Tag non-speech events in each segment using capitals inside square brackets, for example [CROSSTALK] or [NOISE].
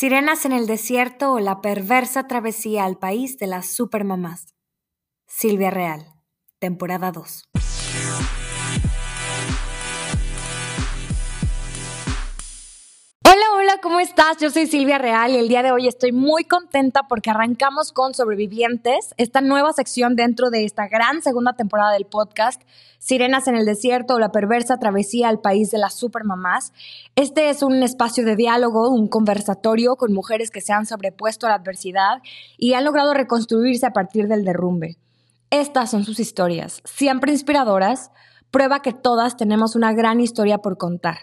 Sirenas en el desierto o la perversa travesía al país de las supermamás. Silvia Real, temporada 2. ¿Cómo estás? Yo soy Silvia Real y el día de hoy estoy muy contenta porque arrancamos con Sobrevivientes, esta nueva sección dentro de esta gran segunda temporada del podcast, Sirenas en el Desierto o la perversa travesía al país de las supermamás. Este es un espacio de diálogo, un conversatorio con mujeres que se han sobrepuesto a la adversidad y han logrado reconstruirse a partir del derrumbe. Estas son sus historias, siempre inspiradoras, prueba que todas tenemos una gran historia por contar.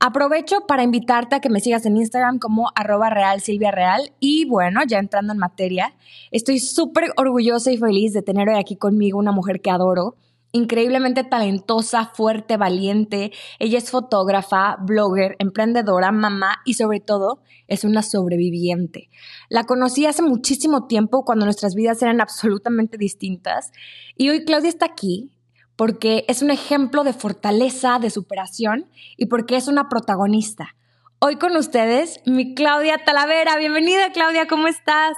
Aprovecho para invitarte a que me sigas en Instagram como arroba real Silvia Real y bueno, ya entrando en materia, estoy súper orgullosa y feliz de tener hoy aquí conmigo una mujer que adoro. Increíblemente talentosa, fuerte, valiente. Ella es fotógrafa, blogger, emprendedora, mamá y sobre todo es una sobreviviente. La conocí hace muchísimo tiempo cuando nuestras vidas eran absolutamente distintas y hoy Claudia está aquí porque es un ejemplo de fortaleza, de superación y porque es una protagonista. Hoy con ustedes, mi Claudia Talavera. Bienvenida, Claudia, ¿cómo estás?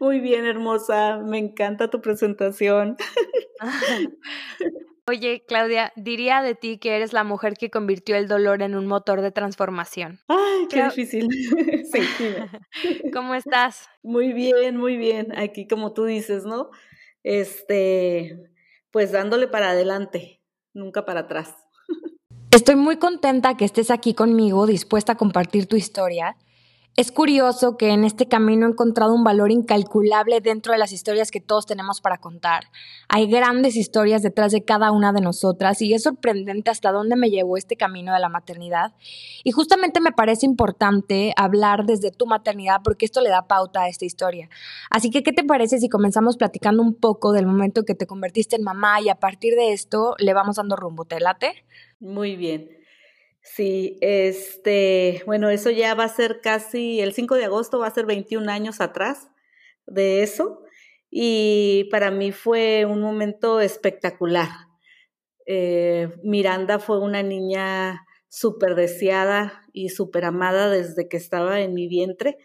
Muy bien, hermosa. Me encanta tu presentación. [LAUGHS] Oye, Claudia, diría de ti que eres la mujer que convirtió el dolor en un motor de transformación. Ay, qué difícil. [LAUGHS] sí, [LAUGHS] ¿Cómo estás? Muy bien, muy bien. Aquí, como tú dices, ¿no? Este, pues dándole para adelante, nunca para atrás. Estoy muy contenta que estés aquí conmigo, dispuesta a compartir tu historia es curioso que en este camino he encontrado un valor incalculable dentro de las historias que todos tenemos para contar. Hay grandes historias detrás de cada una de nosotras y es sorprendente hasta dónde me llevó este camino de la maternidad. Y justamente me parece importante hablar desde tu maternidad porque esto le da pauta a esta historia. Así que, ¿qué te parece si comenzamos platicando un poco del momento que te convertiste en mamá y a partir de esto le vamos dando rumbo? ¿Te late? Muy bien. Sí, este, bueno, eso ya va a ser casi, el 5 de agosto va a ser 21 años atrás de eso y para mí fue un momento espectacular. Eh, Miranda fue una niña súper deseada y súper amada desde que estaba en mi vientre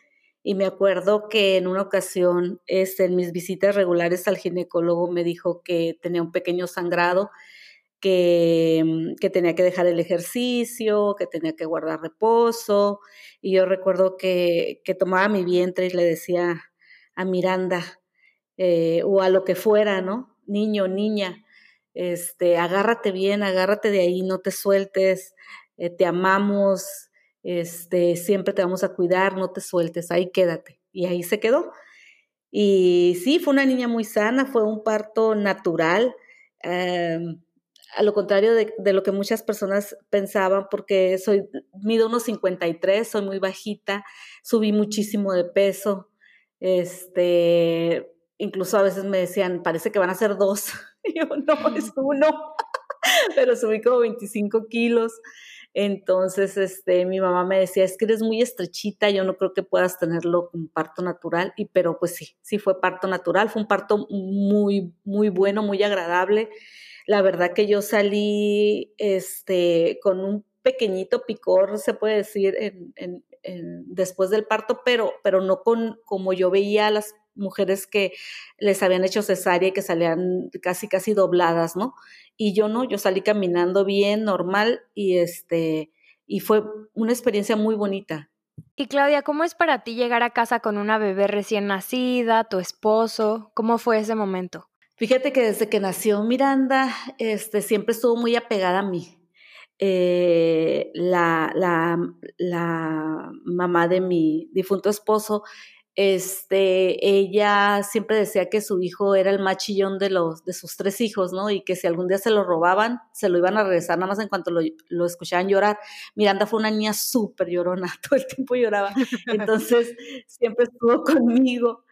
y me acuerdo que en una ocasión este, en mis visitas regulares al ginecólogo me dijo que tenía un pequeño sangrado Mm, que, tenía que dejar el ejercicio, que tenía que guardar reposo. Y yo recuerdo que, tomaba mi vientre y le decía a Miranda, eh, o a lo que fuera, ¿no? Niño, niña, este, agárrate bien, agárrate de ahí, no te sueltes, eh, te amamos, este, siempre te vamos a cuidar, no te sueltes, ahí quédate. Y ahí se quedó. Y sí, fue una niña muy sana, fue un parto natural. Em, a lo contrario de, lo que muchas personas pensaban, porque soy, mido unos 53, soy muy bajita, subí muchísimo de peso, este, incluso a veces me decían, parece que van a ser dos, y [LAUGHS] yo, no, es [LAUGHS] uno, [LAUGHS] pero subí como 25 kilos, entonces, este, mi mamá me decía, es que eres muy estrechita, yo no creo que puedas tenerlo con parto natural, y pero pues sí, sí fue parto natural, fue un parto muy, muy bueno, muy agradable, la verdad que yo salí este, con un pequeñito picor, se puede decir, en, después del parto, pero, pero no con como yo veía a las mujeres que les habían hecho cesárea y que salían casi casi dobladas, ¿no? Y yo no, yo salí caminando bien, normal, y este, y fue una experiencia muy bonita. Y Claudia, ¿cómo es para ti llegar a casa con una bebé recién nacida, tu esposo? ¿Cómo fue ese momento? Fíjate que desde que nació Miranda, este, siempre estuvo muy apegada a mí. Eh, la, la, la mamá de mi difunto esposo este, ella siempre decía que su hijo era el más chillón de los, de sus tres hijos, ¿no? Y que si algún día se lo robaban, se lo iban a regresar nada más en cuanto lo, lo escuchaban llorar. Miranda fue una niña súper llorona, [LAUGHS] todo el tiempo lloraba. Entonces, siempre estuvo [LAUGHS] conmigo.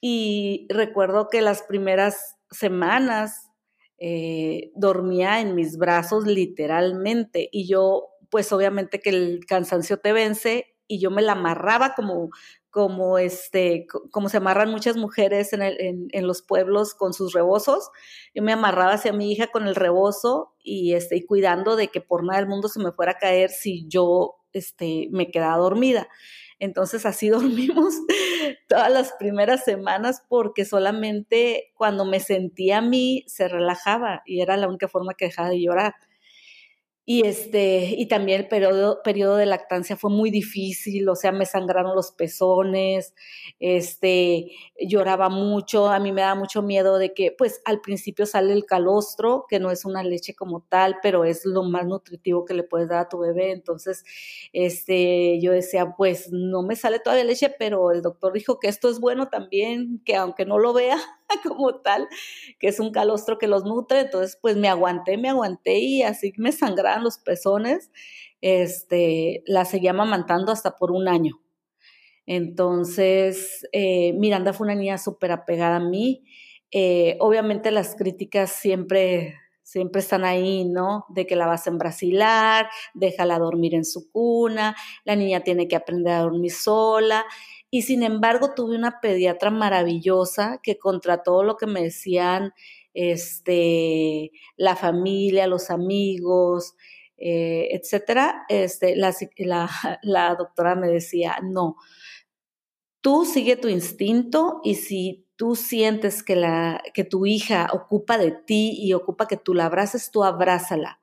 Y recuerdo que las primeras semanas eh, dormía en mis brazos literalmente. Y yo, pues obviamente que el cansancio te vence y yo me la amarraba como, como este, como se amarran muchas mujeres en, el, en, los pueblos con sus rebozos. Yo me amarraba hacia mi hija con el rebozo y, este, y cuidando de que por nada del mundo se me fuera a caer si yo este, me quedaba dormida. Entonces así [LAUGHS] dormimos todas las primeras semanas porque solamente cuando me sentía a mí se relajaba y era la única forma que dejaba de llorar. Y, este, y también el periodo, periodo de lactancia fue muy difícil, o sea, me sangraron los pezones, este, lloraba mucho, a mí me daba mucho miedo de que, pues, al principio sale el calostro, que no es una leche como tal, pero es lo más nutritivo que le puedes dar a tu bebé. Entonces, este, yo decía, pues, no me sale todavía leche, pero el doctor dijo que esto es bueno también, que aunque no lo vea, [LAUGHS] como tal, que es un calostro que los nutre, entonces pues me aguanté, me aguanté y así me sangraban los pezones, este, la seguía amamantando hasta por un año. Entonces, eh, Miranda fue una niña súper apegada a mí. Eh, obviamente las críticas siempre, siempre están ahí, ¿no? De que la vas a embrasilar, déjala dormir en su cuna, la niña tiene que aprender a dormir sola. Y sin embargo, tuve una pediatra maravillosa que contra todo lo que me decían este, la familia, los amigos, eh, etcétera, este, la, [LAUGHS] la, doctora me decía, no, tú sigue tu instinto y si tú sientes que, la, que tu hija ocupa de ti y ocupa que tú la abraces, tú abrázala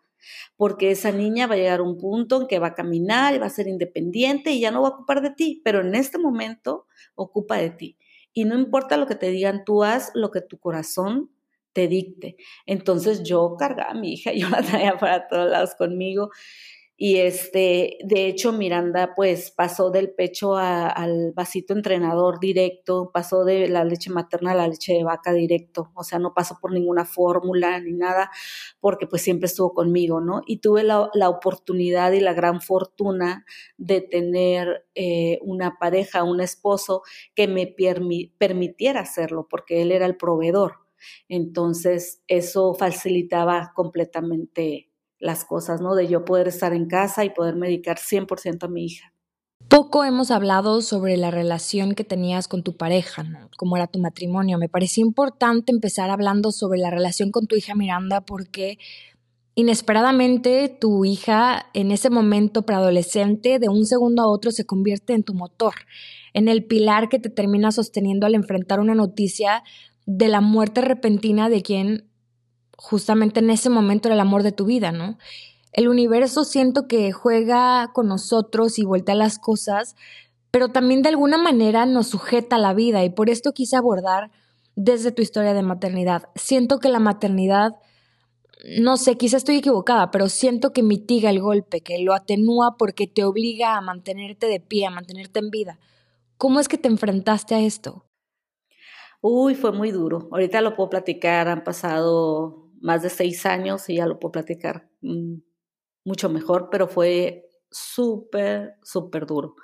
porque esa niña va a llegar a un punto en que va a caminar y va a ser independiente y ya no va a ocupar de ti, pero en este momento ocupa de ti. Y no importa lo que te digan, tú haz lo que tu corazón te dicte. Entonces yo cargaba a mi hija, [LAUGHS] yo la traía para todos lados conmigo y este, de hecho, Miranda pues pasó del pecho al vasito entrenador directo, pasó de la leche materna a la leche de vaca directo, o sea, no pasó por ninguna fórmula ni nada, porque pues siempre estuvo conmigo, ¿no? Y tuve la, oportunidad y la gran fortuna de tener eh, una pareja, un esposo que me permitiera hacerlo, porque él era el proveedor. Entonces, eso facilitaba completamente las cosas, ¿no? De yo poder estar en casa y poder medicar 100% a mi hija. Poco hemos hablado sobre la relación que tenías con tu pareja, ¿no? Cómo era tu matrimonio. Me pareció importante empezar hablando sobre la relación con tu hija Miranda porque inesperadamente tu hija en ese momento preadolescente de un segundo a otro se convierte en tu motor, en el pilar que te termina sosteniendo al enfrentar una noticia de la muerte repentina de quien justamente en ese momento era el amor de tu vida, ¿no? El universo siento que juega con nosotros y voltea las cosas, pero también de alguna manera nos sujeta a la vida y por esto quise abordar desde tu historia de maternidad. Siento que la maternidad, no sé, quizá estoy equivocada, pero siento que mitiga el golpe, que lo atenúa porque te obliga a mantenerte de pie, a mantenerte en vida. ¿Cómo es que te enfrentaste a esto? Uy, fue muy duro. Ahorita lo puedo platicar, han pasado más de seis años y ya lo puedo platicar mm, mucho mejor, pero fue súper, súper duro.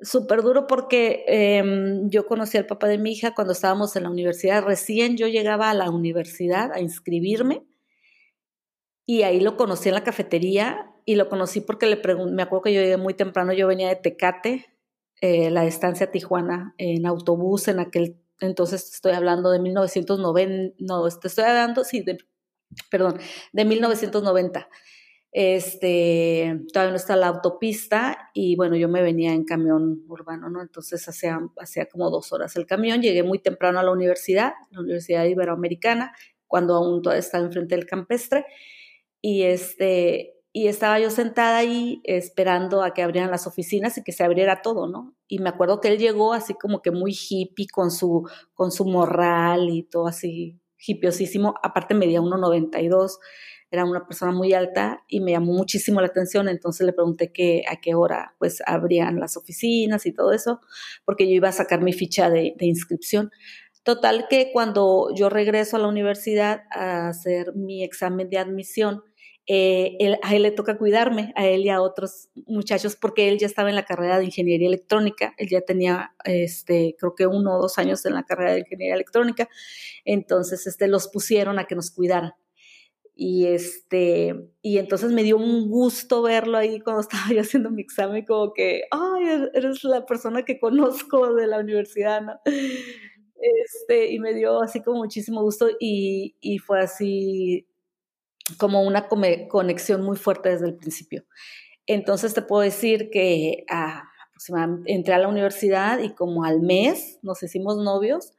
Súper duro porque em, yo conocí al papá de mi hija cuando estábamos en la universidad. Recién yo llegaba a la universidad a inscribirme y ahí lo conocí en la cafetería y lo conocí porque le me acuerdo que yo llegué muy temprano, yo venía de Tecate, eh, la estancia Tijuana, en autobús en aquel entonces estoy hablando de 1990, no, estoy hablando, sí, de, perdón, de 1990. Este, todavía no está la autopista y bueno, yo me venía en camión urbano, ¿no? Entonces hacía, hacía como dos horas el camión, llegué muy temprano a la universidad, la Universidad Iberoamericana, cuando aún todavía estaba enfrente del campestre y este, y estaba yo sentada ahí esperando a que abrieran las oficinas y que se abriera todo, ¿no? Y me acuerdo que él llegó así como que muy hippie con su, con su morral y todo así hippiosísimo. Aparte medía 1,92, era una persona muy alta y me llamó muchísimo la atención. Entonces le pregunté que, a qué hora pues abrían las oficinas y todo eso, porque yo iba a sacar mi ficha de, de inscripción. Total que cuando yo regreso a la universidad a hacer mi examen de admisión, eh, a él le toca cuidarme, a él y a otros muchachos, porque él ya estaba en la carrera de ingeniería electrónica, él ya tenía, este, creo que uno o dos años en la carrera de ingeniería electrónica, entonces, este, los pusieron a que nos cuidaran. Y este, y entonces me dio un gusto verlo ahí cuando [LAUGHS] estaba yo haciendo mi examen, como que, ay, er, eres la persona que conozco de la universidad, ¿no? Este, y me dio así como muchísimo gusto y, y fue así como una conexión muy fuerte desde el principio. Entonces te puedo decir que ah, entré a la universidad y como al mes nos hicimos novios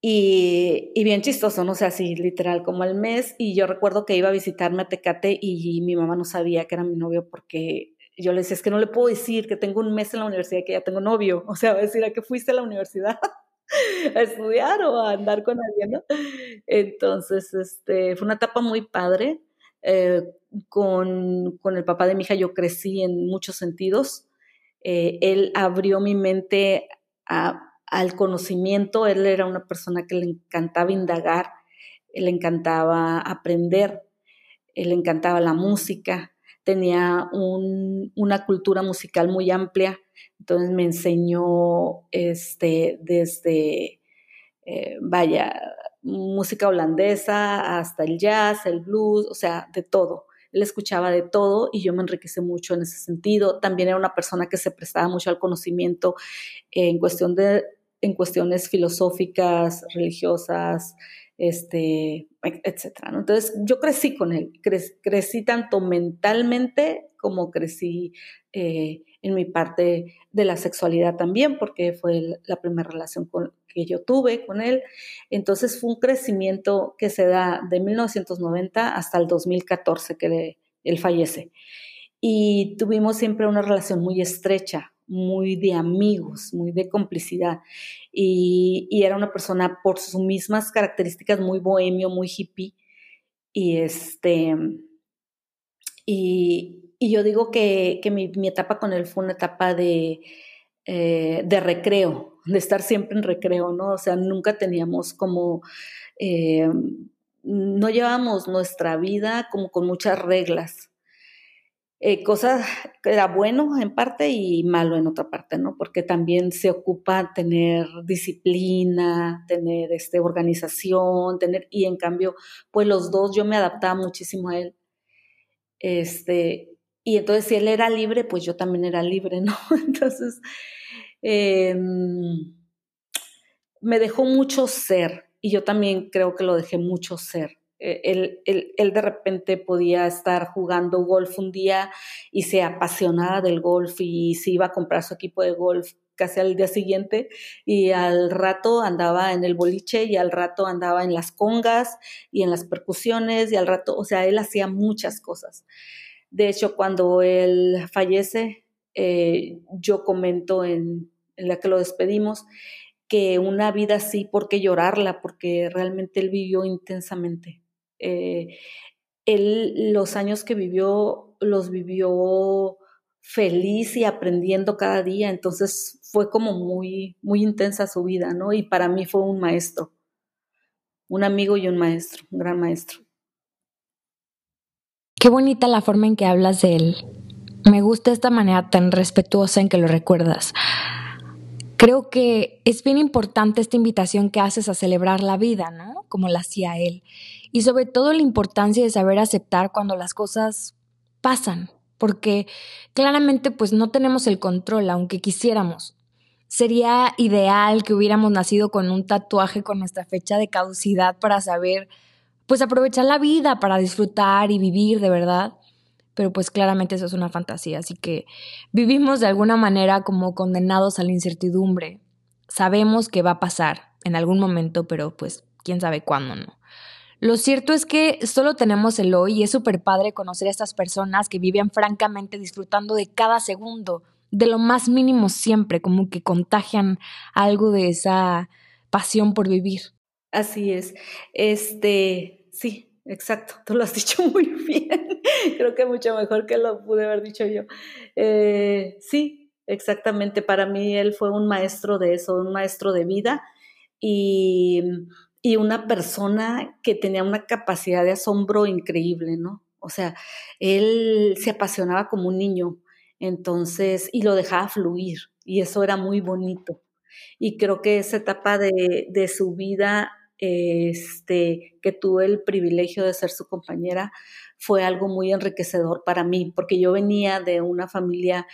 y, bien chistoso, no sé, así literal como al mes y yo recuerdo que iba a visitarme a Tecate y mi mamá no sabía que era mi novio porque yo le decía, es que no le puedo decir que tengo un mes en la universidad y que ya tengo novio, [LAUGHS] o sea, va a decir a que fuiste a la universidad. [LAUGHS] a estudiar o a andar con alguien, ¿no? Entonces, este, fue una etapa muy padre. Eh, con, con, el papá de mi hija yo crecí en muchos sentidos. Eh, él abrió mi mente al conocimiento, él era una persona que le encantaba indagar, le encantaba aprender, le encantaba la música, tenía un, una cultura musical muy amplia, entonces me enseñó este, desde, eh, vaya, música holandesa hasta el jazz, el blues, o sea, de todo. Él escuchaba de todo y yo me enriquecí mucho en ese sentido. También era una persona que se prestaba mucho al conocimiento en, cuestión de, en cuestiones filosóficas, religiosas, este, etcétera. Entonces, yo crecí con él, crecí tanto mentalmente como crecí eh, en mi parte de la sexualidad también, porque fue la primera relación que yo tuve con él. Entonces, fue un crecimiento que se da de 1990 hasta el 2014 que él fallece. Y tuvimos siempre una relación muy estrecha, muy de amigos, muy de complicidad. Y, era una persona por sus mismas características muy bohemio, muy hippie. Y este. Y, yo digo que, mi, etapa con él fue una etapa de, eh, de recreo, [LAUGHS] de estar siempre en recreo, ¿no? O sea, nunca teníamos como. Eh, no llevamos nuestra vida como con muchas reglas eh, cosa que era bueno en parte y malo en otra parte, ¿no? Porque también se ocupa tener disciplina, tener este, organización, tener, y en cambio, pues los dos yo me adaptaba muchísimo a él. Este, y entonces si él era libre, pues yo también era libre, ¿no? [LAUGHS] Entonces, em, me dejó mucho ser y yo también creo que lo dejé mucho ser. Eh, él, él, de repente podía estar jugando golf un día y se apasionaba del golf y se iba a comprar su equipo de golf casi al día siguiente y al rato andaba en el boliche y al rato andaba en las congas y en las percusiones y al rato, o sea, él hacía muchas cosas. De hecho, cuando él fallece, eh, yo comento en, la que lo despedimos que una vida así, ¿por qué llorarla? Porque realmente él vivió intensamente. Eh, él los años que vivió los vivió feliz y aprendiendo cada día, entonces fue como muy, muy intensa su vida, ¿no? Y para mí fue un maestro, un amigo y un maestro, un gran maestro. Qué bonita la forma en que hablas de él. Me gusta esta manera tan respetuosa en que lo recuerdas. Creo que es bien importante esta invitación que haces a celebrar la vida, ¿no? Como la hacía él y sobre todo la importancia de saber aceptar cuando las cosas pasan, porque claramente pues no tenemos el control, aunque quisiéramos. Sería ideal que hubiéramos nacido con un tatuaje con nuestra fecha de caducidad para saber, pues aprovechar la vida, para disfrutar y vivir de verdad. Pero pues claramente eso es una fantasía, así que vivimos de alguna manera como condenados a la incertidumbre. Sabemos que va a pasar en algún momento, pero pues quién sabe cuándo, ¿no? Lo cierto es que solo tenemos el hoy y es súper padre conocer a estas personas que viven francamente disfrutando de cada segundo, de lo más mínimo siempre, como que contagian algo de esa pasión por vivir. Así es. Este, sí, exacto, tú lo has dicho [LAUGHS] muy bien. Creo que mucho mejor que lo pude haber dicho yo. Eh, sí, exactamente. Para mí él fue un maestro de eso, un maestro de vida y y una persona que tenía una capacidad de asombro increíble, ¿no? O sea, él se apasionaba como un niño, entonces, y lo dejaba fluir, y eso era muy bonito. Y creo que esa etapa de, de su vida, este, que tuve el privilegio de ser su compañera, fue algo muy enriquecedor para mí, porque yo venía de una familia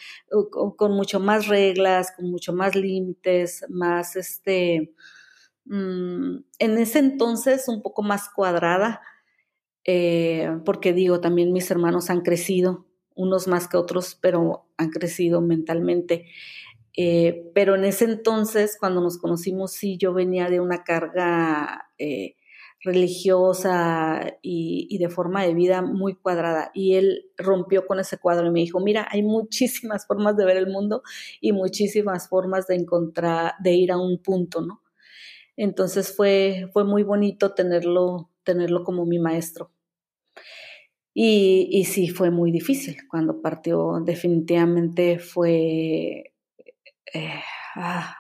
con mucho más reglas, con mucho más límites, más, este, Mm, en ese entonces un poco más cuadrada, eh, porque digo, también mis hermanos han crecido, unos más que otros, pero han crecido mentalmente. Eh, pero en ese entonces, cuando nos conocimos, sí, yo venía de una carga eh, religiosa y, y, de forma de vida muy cuadrada. Y él rompió con ese cuadro y me dijo, mira, hay muchísimas [LAUGHS] formas de ver el mundo y muchísimas formas de encontrar, de ir a un punto, ¿no? Entonces fue, fue muy bonito tenerlo, tenerlo como mi maestro. Y, y sí, fue muy difícil. Cuando partió, definitivamente fue... Eh, ah,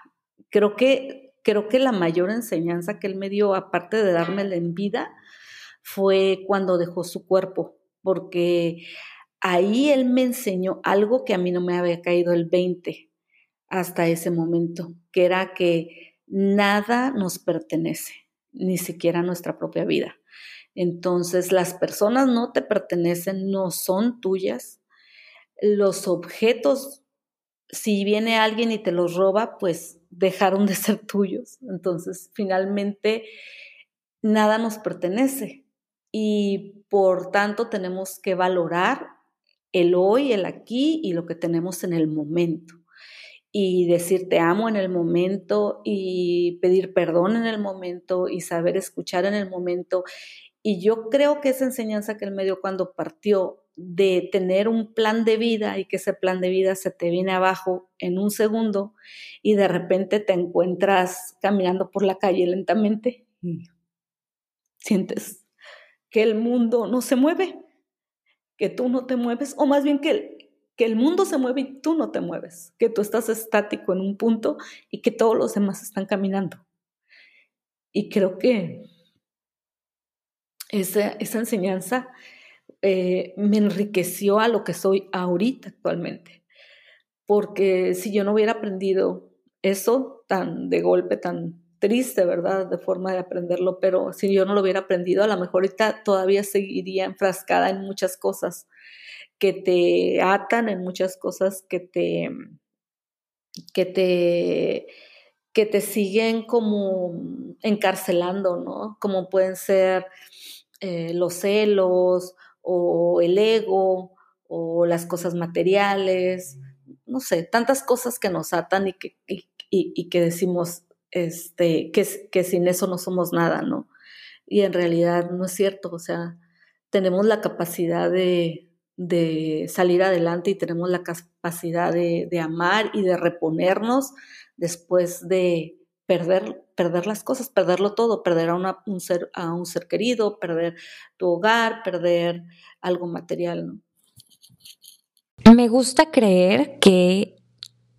creo, que, creo que la mayor enseñanza que él me dio, aparte de dármela en vida, fue cuando dejó su cuerpo, porque ahí él me enseñó algo que a mí no me había caído el 20 hasta ese momento, que era que nada nos pertenece, ni siquiera nuestra propia vida. Entonces, las personas no te pertenecen, no son tuyas. Los objetos, si viene alguien y te los roba, pues dejaron de ser tuyos. Entonces, finalmente, nada nos pertenece. Y por tanto, tenemos que valorar el hoy, el aquí y lo que tenemos en el momento y decir te amo en el momento y pedir perdón en el momento y saber escuchar en el momento. Y yo creo que esa enseñanza que él me dio cuando partió de tener un plan de vida y que ese plan de vida se te viene abajo en un segundo y de repente te encuentras caminando por la calle lentamente y sientes que el mundo no se mueve, que tú no te mueves, o más bien que que el mundo se mueve y tú no te mueves, que tú estás estático en un punto y que todos los demás están caminando. Y creo que esa, esa enseñanza eh, me enriqueció a lo que soy ahorita actualmente. Porque si yo no hubiera aprendido eso tan de golpe, tan triste, ¿verdad? De forma de aprenderlo, pero si yo no lo hubiera aprendido, a lo mejor ahorita todavía seguiría enfrascada en muchas cosas que te atan en muchas cosas que te, que te, que te siguen como encarcelando, ¿no? Como pueden ser eh, los celos o el ego o las cosas materiales, no sé, tantas cosas que nos atan y que, y, que decimos este, que, que sin eso no somos nada, ¿no? Y en realidad no es cierto, o sea, tenemos la capacidad de, de salir adelante y tenemos la capacidad de, amar y de reponernos después de perder, perder las cosas, perderlo todo, perder a, un, ser, a un ser querido, perder tu hogar, perder algo material. ¿no? Me gusta creer que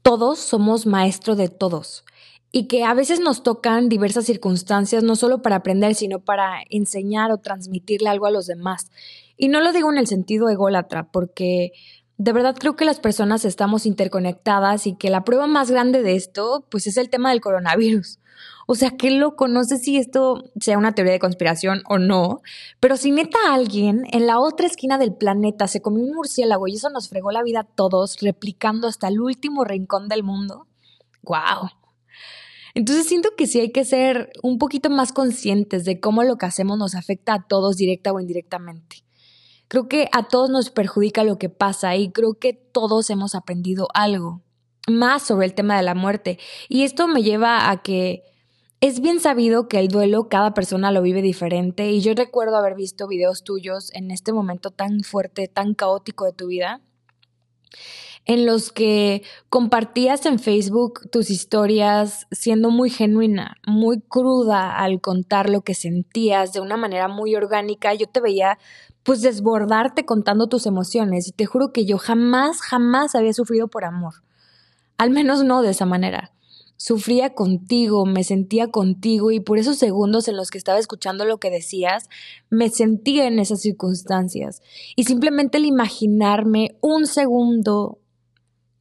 todos somos maestro de todos y que a veces nos tocan diversas circunstancias, no solo para aprender, sino para enseñar o transmitirle algo a los demás. Y no lo digo en el sentido ególatra, porque de verdad creo que las personas estamos interconectadas y que la prueba más grande de esto, pues es el tema del coronavirus. O sea, qué loco, no sé si esto sea una teoría de conspiración o no, pero si neta alguien en la otra esquina del planeta se comió un murciélago y eso nos fregó la vida a todos, replicando hasta el último rincón del mundo, wow. Entonces siento que sí hay que ser un poquito más conscientes de cómo lo que hacemos nos afecta a todos directa o indirectamente. Creo que a todos nos perjudica lo que pasa y creo que todos hemos aprendido algo más sobre el tema de la muerte. Y esto me lleva a que Es bien sabido que el duelo cada persona lo vive diferente y yo recuerdo haber visto videos tuyos en este momento tan fuerte, tan caótico de tu vida, en los que compartías en Facebook tus historias siendo muy genuina, muy cruda al contar lo que sentías de una manera muy orgánica. Yo te veía pues desbordarte contando tus emociones y te juro que yo jamás, jamás había sufrido por amor. Al menos no de esa manera. Sufría contigo, me sentía contigo y por esos segundos en los que estaba escuchando lo que decías, me sentía en esas circunstancias. Y simplemente el imaginarme un segundo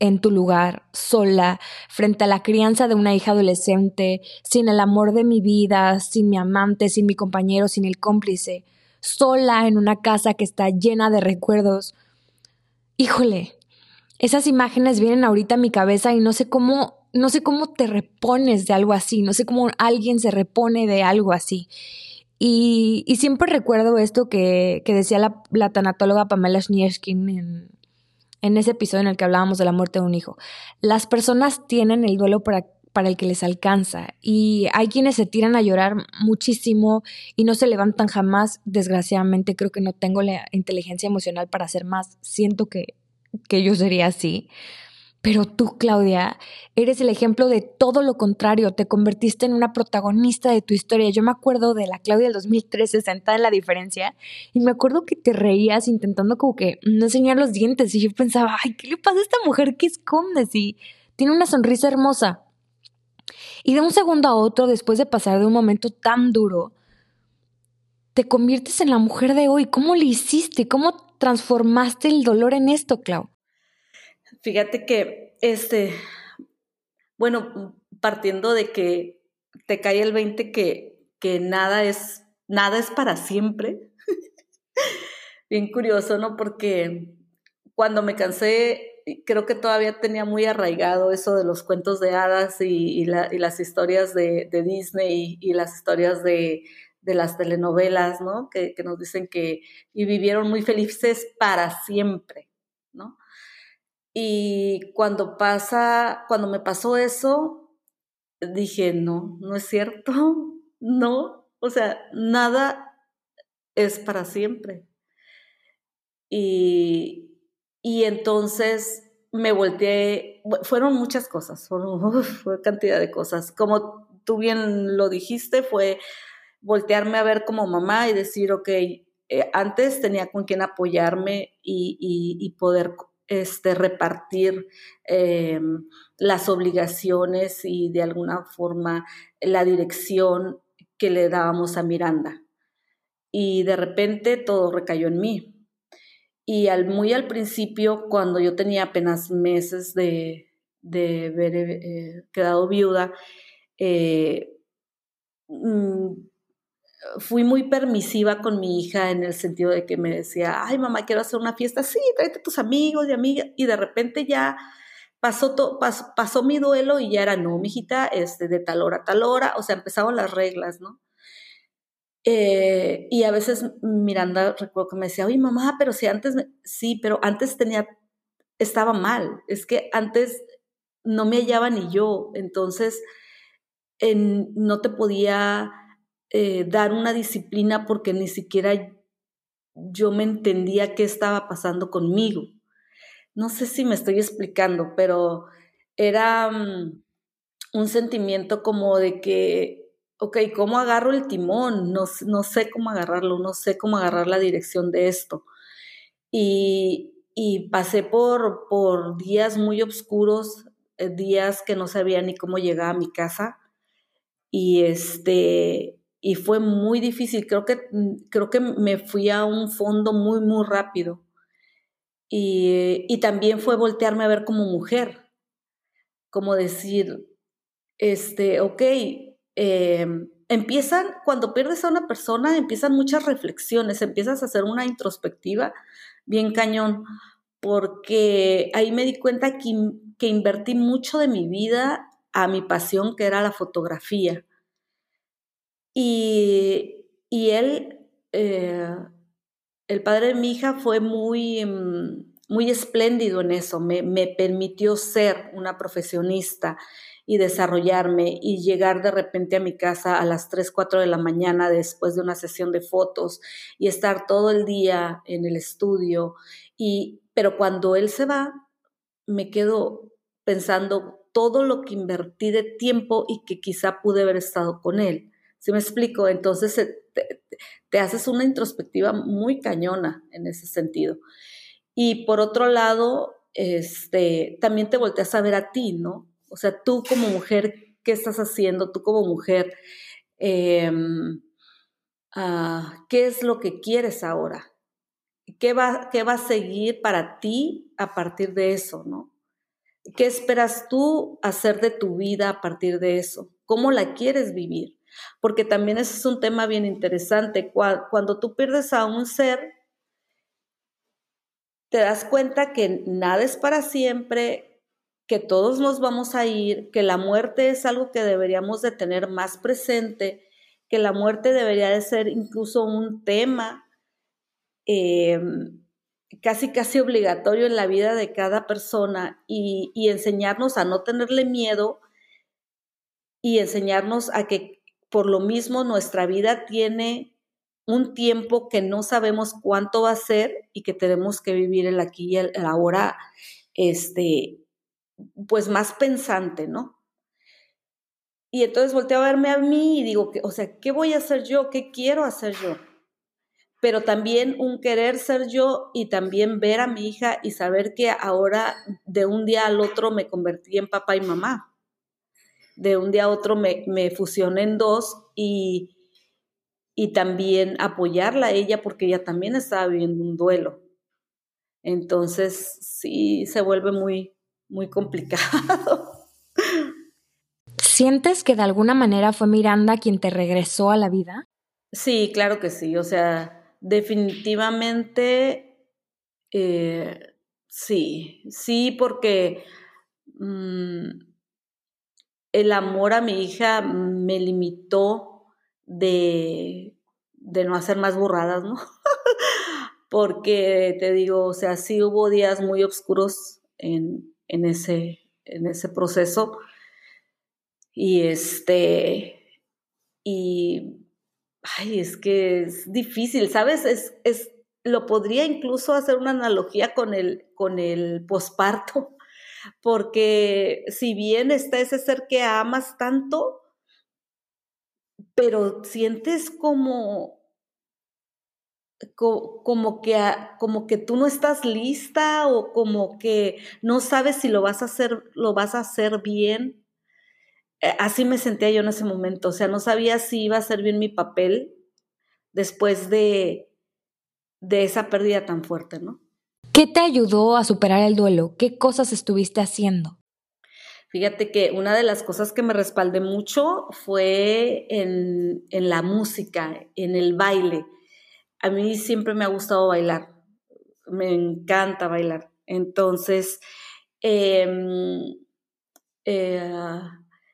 en tu lugar, sola, frente a la crianza de una hija adolescente, sin el amor de mi vida, sin mi amante, sin mi compañero, sin el cómplice, sola en una casa que está llena de recuerdos. Híjole, esas imágenes vienen ahorita a mi cabeza y no sé cómo, no sé cómo te repones de algo así, no sé cómo alguien se repone de algo así. Y, siempre recuerdo esto que, que decía la, la, tanatóloga Pamela Schnierskin en, en ese episodio en el que hablábamos de la muerte de un hijo. Las personas tienen el duelo para, para el que les alcanza y hay quienes se tiran a llorar muchísimo y no se levantan jamás. Desgraciadamente creo que no tengo la inteligencia emocional para hacer más. Siento que, que yo sería así. Pero tú, Claudia, eres el ejemplo de todo lo contrario. Te convertiste en una protagonista de tu historia. Yo me acuerdo de la Claudia del 2013 sentada en la diferencia y me acuerdo que te reías intentando como que no enseñar los dientes y yo pensaba, ay, ¿qué le pasa a esta mujer? ¿Qué esconde? Si tiene una sonrisa hermosa. Y de un segundo a otro, después de pasar de un momento tan duro, te conviertes en la mujer de hoy. ¿Cómo le hiciste? ¿Cómo transformaste el dolor en esto, Clau? Fíjate que, este, bueno, partiendo de que te cae el 20 que, que nada es, nada es para siempre. [LAUGHS] Bien curioso, ¿no? Porque cuando me cansé, creo que todavía tenía muy arraigado eso de los cuentos de hadas y, las historias de, Disney y, las historias de, las telenovelas, ¿no? Que, que, nos dicen que y vivieron muy felices para siempre, ¿no? Y cuando pasa, cuando me pasó eso, dije, no, no es cierto, [LAUGHS] no, o sea, nada es para siempre. Y, y entonces me volteé, fueron muchas cosas, [LAUGHS] fue cantidad de cosas. Como tú bien lo dijiste, fue voltearme a ver como mamá y decir, ok, eh, antes tenía con quien apoyarme y, y, y poder este, repartir eh, las obligaciones y de alguna forma la dirección que le dábamos a Miranda. Y de repente todo recayó en mí. Y al, muy al principio, cuando yo tenía apenas meses de, de haber eh, quedado viuda, eh, mm, fui muy permisiva con mi hija en el sentido de que me decía, ay mamá, quiero hacer una fiesta, sí, tráete tus amigos y amigas, y de repente ya pasó, pasó, mi duelo y ya era, no, mijita, este, de tal hora a tal hora, o sea, empezaban las reglas, ¿no? Eh, y a veces Miranda recuerdo que me decía, oye mamá, pero si antes, sí, pero antes tenía, estaba mal, es que antes no me hallaba ni yo, entonces en, no te podía eh, dar una disciplina porque ni siquiera yo me entendía qué estaba pasando conmigo. No sé si me estoy explicando, pero era mm, un sentimiento como de que, ok, ¿cómo agarro el timón? No, no, sé cómo agarrarlo, no sé cómo agarrar la dirección de esto. Y, y pasé por, por días muy oscuros, eh, días que no sabía ni cómo llegar a mi casa. Y este, y fue muy difícil. Creo que, mm, creo que me fui a un fondo muy, muy rápido. Y, y también fue voltearme a ver como mujer, como decir, este, ok, eh, empiezan, cuando pierdes a una persona, empiezan muchas reflexiones, empiezas a hacer una introspectiva bien cañón, porque ahí me di cuenta que, que invertí mucho de mi vida a mi pasión, que era la fotografía. Y, y él, eh, el padre de mi hija, fue muy, mm, muy espléndido en eso, me, me permitió ser una profesionista y desarrollarme y llegar de repente a mi casa a las 3, 4 de la mañana después de una sesión de fotos y estar todo el día en el estudio. Y, pero cuando él se va, me quedo pensando todo lo que invertí de tiempo y que quizá pude haber estado con él. ¿Sí me explico? Entonces te, te haces una introspectiva muy cañona en ese sentido. Y por otro lado, este, también te volteas a ver a ti, ¿no? O sea, tú como mujer, ¿qué estás haciendo? Tú como mujer, em, ah, ¿qué es lo que quieres ahora? ¿Qué va, ¿Qué va a seguir para ti a partir de eso, no? ¿Qué esperas tú hacer de tu vida a partir de eso? ¿Cómo la quieres vivir? Porque también ese es un tema bien interesante. Cuando tú pierdes a un ser, te das cuenta que nada es para siempre, que todos nos vamos a ir, que la muerte es algo que deberíamos de tener más presente, que la muerte debería de ser incluso un tema em, casi casi obligatorio en la vida de cada persona y, y enseñarnos a no tenerle miedo y enseñarnos a que por lo mismo nuestra vida tiene un tiempo que no sabemos cuánto va a ser y que tenemos que vivir el aquí y el ahora este, pues más pensante, ¿no? Y entonces volteo a verme a mí y digo, que, o sea, ¿qué voy a hacer yo? ¿Qué quiero hacer yo? Pero también un querer ser yo y también ver a mi hija y saber que ahora de un día al otro me convertí en papá y mamá. De un día a otro me, me fusioné en dos y, y también apoyarla a ella porque ella también estaba viviendo un duelo. Entonces, sí, se vuelve muy, muy complicado. [LAUGHS] ¿Sientes que de alguna manera fue Miranda quien te regresó a la vida? Sí, claro que sí. O sea, definitivamente eh, sí, sí, porque mm, el amor a mi hija me limitó de, de no hacer más burradas, ¿no? [LAUGHS] porque te digo, o sea, sí hubo días muy oscuros en, en ese, en ese proceso. Y este, y, ay, es que es difícil, ¿sabes? Es, es, lo podría incluso hacer una analogía con el, con el posparto, [LAUGHS] porque si bien está ese ser que amas tanto, pero sientes como como que, como que tú no estás lista o como que no sabes si lo vas a hacer, lo vas a hacer bien. Eh, así me sentía yo en ese momento, o sea, no sabía si iba a ser bien mi papel después de, de esa pérdida tan fuerte, ¿no? ¿Qué te ayudó a superar el duelo? ¿Qué cosas estuviste haciendo? Fíjate que una de las cosas que me respaldé mucho fue en, en la música, en el baile a mí siempre me ha gustado bailar, me encanta bailar. Entonces, em, eh,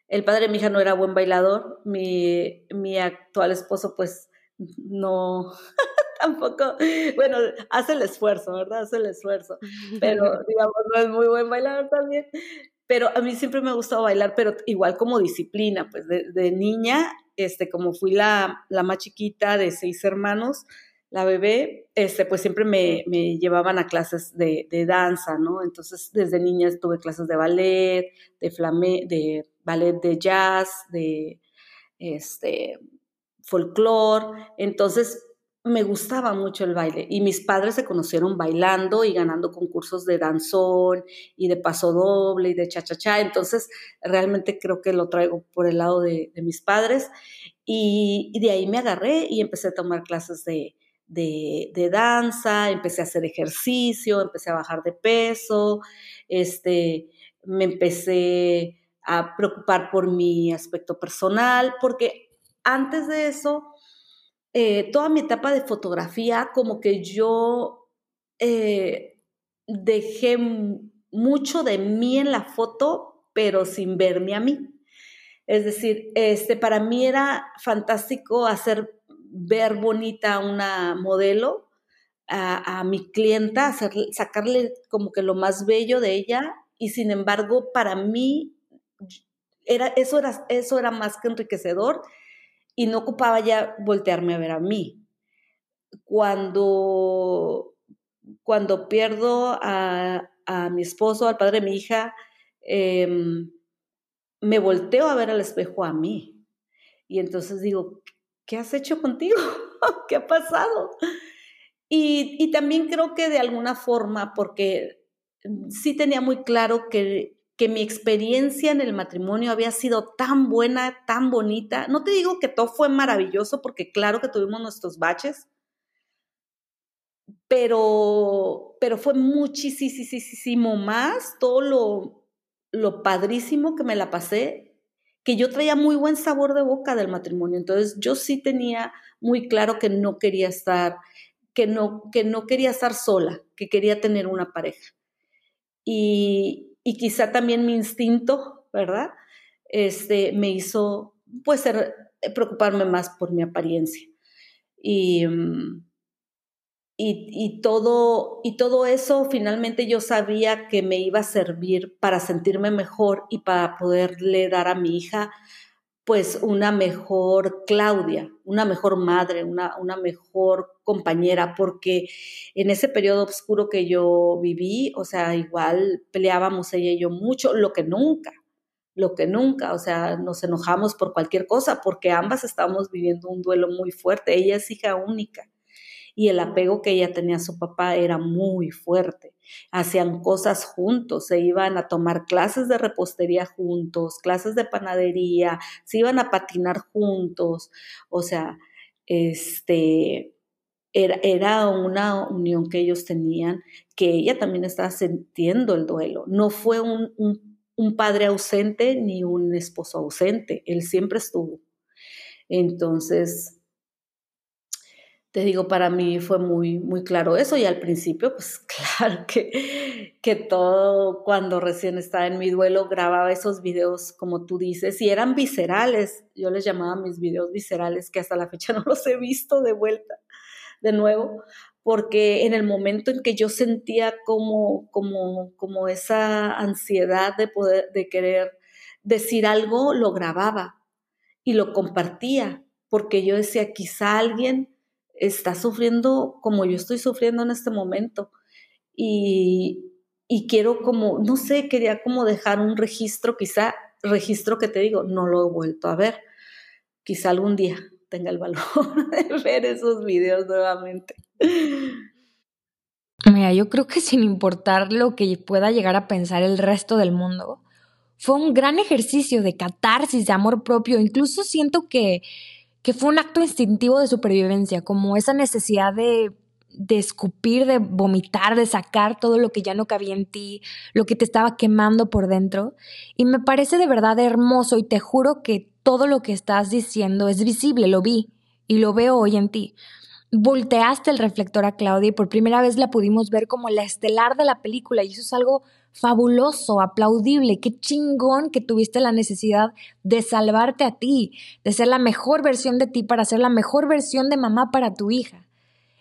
el padre de mi hija no era buen bailador, mi, mi actual esposo pues no, [LAUGHS] tampoco, bueno, hace el esfuerzo, ¿verdad? Hace el esfuerzo, [LAUGHS] pero digamos, no es muy buen bailador también. Pero a mí siempre me ha gustado bailar, pero igual como disciplina, pues de, de niña, este, como fui la, la más chiquita de seis hermanos, la bebé, este, pues siempre me, llevaban a clases de, danza, ¿no? Entonces, desde niña tuve clases de ballet, de flame, de ballet de jazz, de este folclore. Entonces, me gustaba mucho el baile y mis padres se conocieron bailando y ganando concursos de danzón y de paso doble y de cha-cha-cha. Entonces, realmente creo que lo traigo por el lado de, mis padres y, de ahí me agarré y empecé a tomar clases de, de, danza, empecé a hacer ejercicio, empecé a bajar de peso, este, me empecé a preocupar por mi aspecto personal, porque antes de eso, eh, toda mi etapa de fotografía, como que yo eh, dejé mucho de mí en la foto, pero sin verme a mí. Es decir, este, para mí era fantástico hacer ver bonita una modelo, a, mi clienta, sacarle como que lo más bello de ella y sin embargo para mí era, eso, era, eso era más que enriquecedor y no ocupaba ya voltearme a ver a mí. Cuando, cuando pierdo a, a mi esposo, al padre de mi hija, em, me volteo a ver al espejo a mí. Y entonces digo, ¿qué has hecho contigo? [LAUGHS] ¿Qué ha pasado? Y, también creo que de alguna forma, porque mm, sí tenía muy claro que, que mi experiencia en el matrimonio había sido tan buena, tan bonita. No te digo que todo fue maravilloso, porque claro que tuvimos nuestros baches, pero, pero fue muchísimo más todo lo, lo padrísimo que me la pasé, que yo traía muy buen sabor de boca del matrimonio. Entonces yo sí tenía muy claro que no quería estar que no, que no quería estar sola, que quería tener una pareja. Y, quizá también mi instinto, ¿verdad? Este, me hizo, pues, ser, preocuparme más por mi apariencia. Y, y, todo, y todo eso finalmente yo sabía que me iba a servir para sentirme mejor y para poderle dar a mi hija pues una mejor Claudia, una mejor madre, una, una mejor compañera, porque en ese periodo oscuro que yo viví, o sea, igual peleábamos ella y yo mucho, lo que nunca, lo que nunca, o sea, nos enojamos por cualquier cosa, porque ambas estábamos viviendo un duelo muy fuerte, ella es hija única y el apego que ella tenía a su papá era muy fuerte. Hacían cosas juntos, se iban a tomar clases de repostería juntos, clases de panadería, se iban a patinar juntos, o sea, este, era, era, una unión que ellos tenían, que ella también estaba sintiendo el duelo. No fue un, un padre ausente ni un esposo ausente, él siempre estuvo. Entonces, te digo, para mí fue muy, muy claro eso y al principio, pues [LAUGHS] claro que, que todo cuando recién estaba en mi duelo grababa esos videos, como tú dices, y eran viscerales, yo les llamaba mis videos viscerales, que hasta la fecha [LAUGHS] no los he visto de vuelta, de nuevo, porque en el momento en que yo sentía como, como, como esa ansiedad de poder, de querer decir algo, lo grababa y lo compartía, porque yo decía, quizá alguien está sufriendo como yo estoy sufriendo en este momento. Y, quiero como, no sé, quería como dejar un registro, quizá registro que te digo, no lo he vuelto a ver. Quizá algún día tenga el valor [LAUGHS] de ver esos videos nuevamente. Mira, yo creo que sin importar lo que pueda llegar a pensar el resto del mundo, fue un gran ejercicio de catarsis, de amor propio. Incluso siento que que fue un acto instintivo de supervivencia, como esa necesidad de, de escupir, de vomitar, de sacar todo lo que ya no cabía en ti, lo que te estaba quemando por dentro. Y me parece de verdad hermoso y te juro que todo lo que estás diciendo es visible, lo vi y lo veo hoy en ti. Volteaste el reflector a Claudia y por primera vez la pudimos ver como la estelar de la película y eso es algo fabuloso, aplaudible, qué chingón que tuviste la necesidad de salvarte a ti, de ser la mejor versión de ti para ser la mejor versión de mamá para tu hija.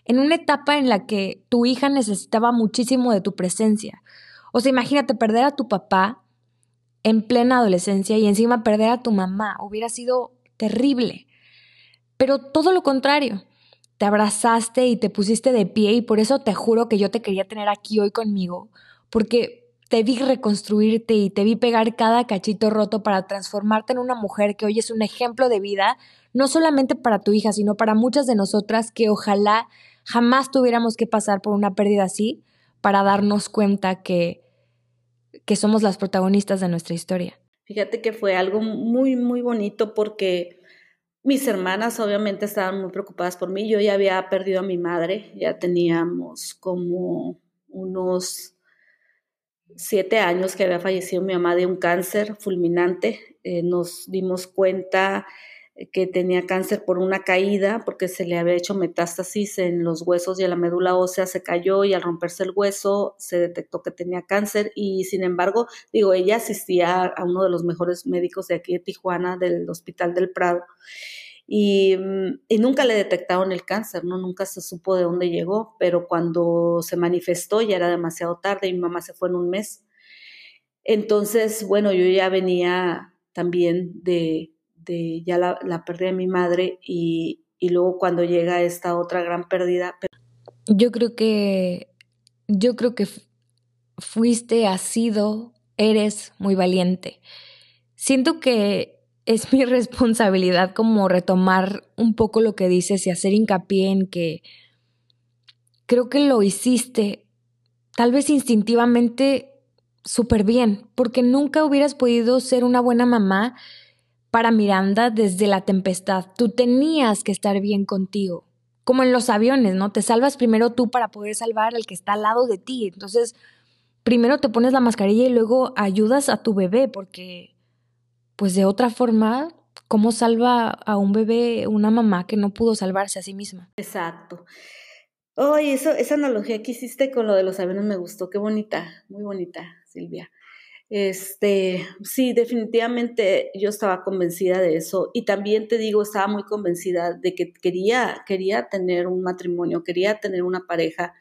En una etapa en la que tu hija necesitaba muchísimo de tu presencia. O sea, imagínate perder a tu papá en plena adolescencia y encima perder a tu mamá. Hubiera sido terrible. Pero todo lo contrario. Te abrazaste y te pusiste de pie y por eso te juro que yo te quería tener aquí hoy conmigo, porque te vi reconstruirte y te vi pegar cada cachito roto para transformarte en una mujer que hoy es un ejemplo de vida, no solamente para tu hija, sino para muchas de nosotras que ojalá jamás tuviéramos que pasar por una pérdida así para darnos cuenta que, que somos las protagonistas de nuestra historia. Fíjate que fue algo muy, muy bonito porque mis hermanas obviamente estaban muy preocupadas por mí. Yo ya había perdido a mi madre, ya teníamos como unos siete años que había fallecido mi mamá de un cáncer fulminante. Eh, nos dimos cuenta que tenía cáncer por una caída, porque se le había hecho metástasis en los huesos y en la médula ósea, se cayó y al romperse el hueso se detectó que tenía cáncer y sin embargo, digo, ella asistía a uno de los mejores médicos de aquí de Tijuana, del Hospital del Prado. Y, mm, y, nunca le detectaron el cáncer, ¿no? Nunca se supo de dónde llegó, pero cuando se manifestó ya era demasiado tarde mi mamá se fue en un mes. Entonces, bueno, yo ya venía también de, de ya la, la pérdida de mi madre y, y luego cuando llega esta otra gran pérdida. Yo creo que, yo creo que fuiste, has sido, eres muy valiente. Siento que es mi [LAUGHS] responsabilidad como retomar un poco lo que dices y hacer hincapié en que creo que lo hiciste tal vez instintivamente súper bien, porque nunca hubieras podido ser una buena mamá para Miranda desde la tempestad. Tú tenías que estar bien contigo. Como en los aviones, ¿no? Te salvas primero tú para poder salvar al que está al lado de ti. Entonces, primero te pones la mascarilla y luego ayudas a tu bebé, porque, pues de otra forma, ¿cómo salva a un bebé una mamá que no pudo salvarse a sí misma? Exacto. Oye, eso, esa analogía que hiciste con lo de los aviones me gustó, qué bonita, muy bonita, Silvia. Este, sí, definitivamente yo estaba convencida de eso y también te digo, estaba muy convencida de que quería, quería tener un matrimonio, quería tener una pareja,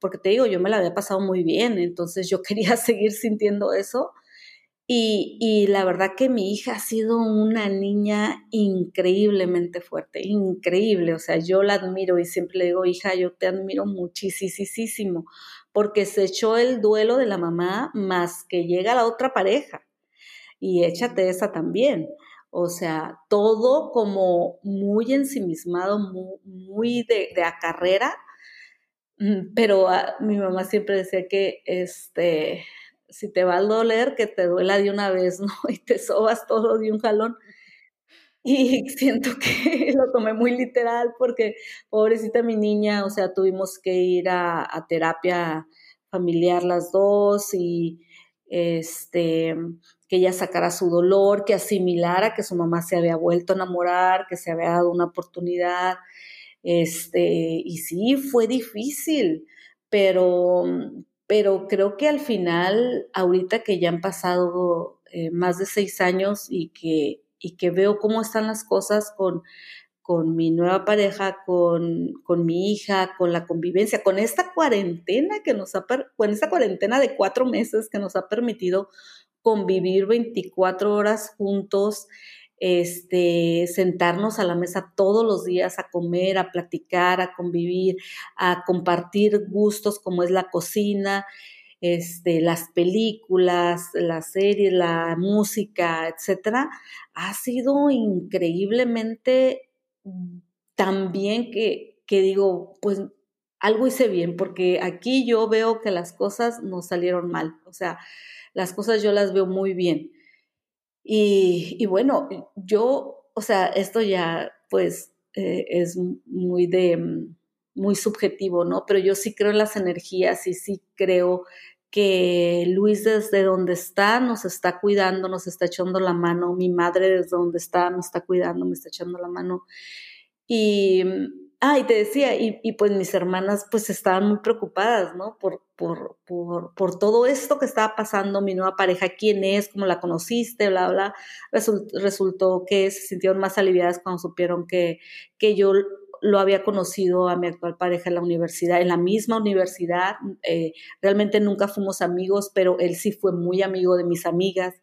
porque te digo, yo me la había pasado muy bien, entonces yo [LAUGHS] quería seguir sintiendo eso y, y, la verdad que mi hija ha sido una niña increíblemente fuerte, increíble. O sea, yo la admiro y siempre le digo, hija, yo te admiro muchísimo, porque se echó el duelo de la mamá más que llega la otra pareja. Y échate esa también. O sea, todo como muy ensimismado, muy, muy de, de a carrera. Mm, pero ah, mi mamá siempre decía que este si te va a doler, que te duela de una vez, ¿no? [LAUGHS] Y te sobas todo de un jalón. Y [LAUGHS] siento que [LAUGHS] lo tomé muy literal porque, pobrecita mi niña, o sea, tuvimos que ir a, terapia familiar las dos y este que ella sacara su dolor, que asimilara que su mamá se había vuelto a enamorar, que se había dado una oportunidad. Este, y sí, fue difícil, pero, pero creo que al final, ahorita que ya han pasado eh, más de seis años y que, y que veo cómo están las cosas con, con mi nueva pareja, con, con, mi hija, con la convivencia, con esta cuarentena que nos ha, con esta cuarentena de cuatro meses que nos ha permitido convivir 24 horas juntos, este, sentarnos a la mesa todos los días a comer, a platicar, a convivir, a compartir gustos como es la cocina, este, las películas, las series, la música, etcétera, ha sido increíblemente también que, que digo, pues algo hice bien, porque aquí yo veo que las cosas no salieron mal, o sea, las cosas yo las veo muy bien. Y, bueno, yo, o sea, esto ya pues eh, es muy de, mm, muy subjetivo, ¿no? Pero yo sí creo en las energías y sí creo que Luis desde donde está nos está cuidando, nos está echando la mano, mi madre desde donde está me está cuidando, me está echando la mano. Y mm, Ah, y te decía, y, y, pues mis hermanas pues estaban muy preocupadas, ¿no? Por, por, por, por, todo esto que estaba pasando, mi nueva pareja, quién es, cómo la conociste, bla, bla. resultó que se sintieron más aliviadas cuando supieron que, que yo lo había conocido a mi actual pareja en la universidad, en la misma universidad. Eh, realmente nunca fuimos amigos, pero él sí fue muy amigo de mis amigas.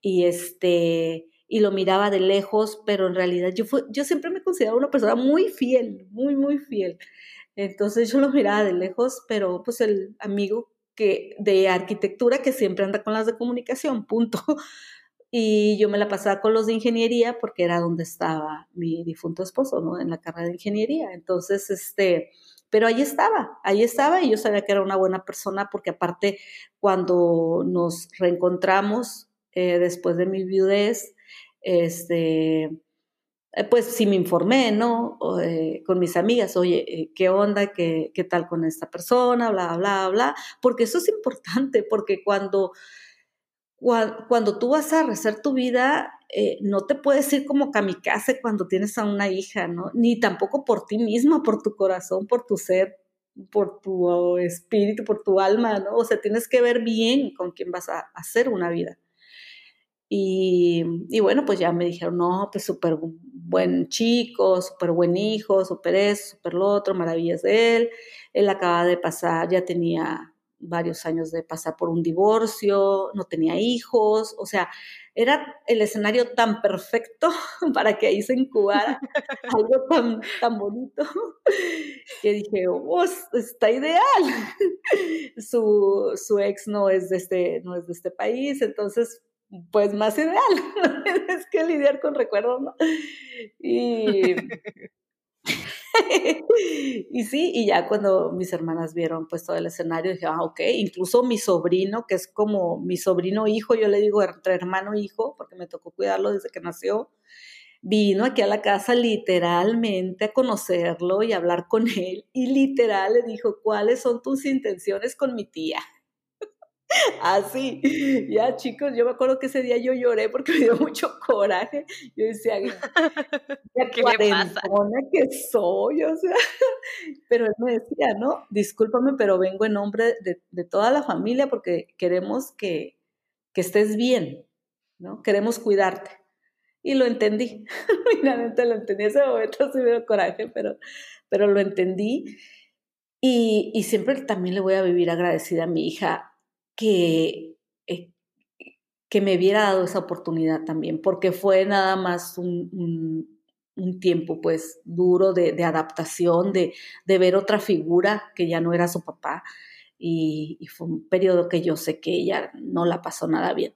Y este, y lo miraba de lejos, pero en realidad yo, fue, yo siempre me consideraba una persona muy fiel, muy, muy fiel. Entonces yo lo miraba de lejos, pero pues el amigo que, de arquitectura que siempre anda con las de comunicación, punto. [LAUGHS] Y yo me la pasaba con los de ingeniería porque era donde estaba mi difunto esposo, ¿no? En la carrera de ingeniería. Entonces, este, pero ahí estaba, ahí estaba y yo sabía que era una buena persona porque aparte cuando nos reencontramos eh, después de mi viudez, este, eh, pues sí me informé, ¿no? Eh, con mis amigas, oye, eh, ¿qué onda? ¿Qué, ¿Qué tal con esta persona? Bla, bla, bla, porque eso es importante, porque cuando, cuando, tú vas a rezar tu vida, no te puedes ir como kamikaze cuando tienes a una hija, ¿no? Ni tampoco por ti misma, por tu corazón, por tu ser, por tu espíritu, por tu alma, ¿no? O sea, tienes que ver bien con quién vas a hacer una vida. Y, y, bueno, pues ya me dijeron, no, pues súper buen chico, súper buen hijo, súper eso, súper lo otro, maravillas de él. Él acaba de pasar, ya tenía varios años de pasar por un divorcio, no tenía hijos, o sea, era el escenario tan perfecto [LAUGHS] para que ahí se incubara [LAUGHS] algo tan, tan bonito [LAUGHS] que dije, oh, está ideal. Su, su, ex no es, de este, no es de este país, entonces, pues más ideal. [LAUGHS] es que lidiar con recuerdos, ¿no? Y [LAUGHS] y sí, y ya cuando mis hermanas vieron pues todo el escenario, dije, ah, ok, incluso mi sobrino, que es como mi sobrino hijo, yo le digo entre hermano e hijo, porque me tocó cuidarlo desde que nació, vino aquí a la casa literalmente a conocerlo y hablar con él, y literal le dijo, ¿cuáles son tus intenciones con mi tía? Así, ya chicos, yo me acuerdo que ese día yo lloré porque [LAUGHS] me dio mucho coraje. Yo decía, [LAUGHS] ¿qué cuarentona que soy, o sea, pero él me decía, no, discúlpame, pero vengo en nombre de, toda la familia porque queremos que, que, estés bien, ¿no? Queremos cuidarte. Y lo entendí, [LAUGHS] finalmente lo entendí, ese momento sí me dio coraje, pero, pero lo entendí. Y, y siempre también le voy a vivir agradecida a mi hija que, eh, que me hubiera dado esa oportunidad también, porque fue nada más un, tiempo pues duro de, adaptación, de, ver otra figura que ya no era su papá y, fue un periodo que yo sé que ella no la pasó nada bien.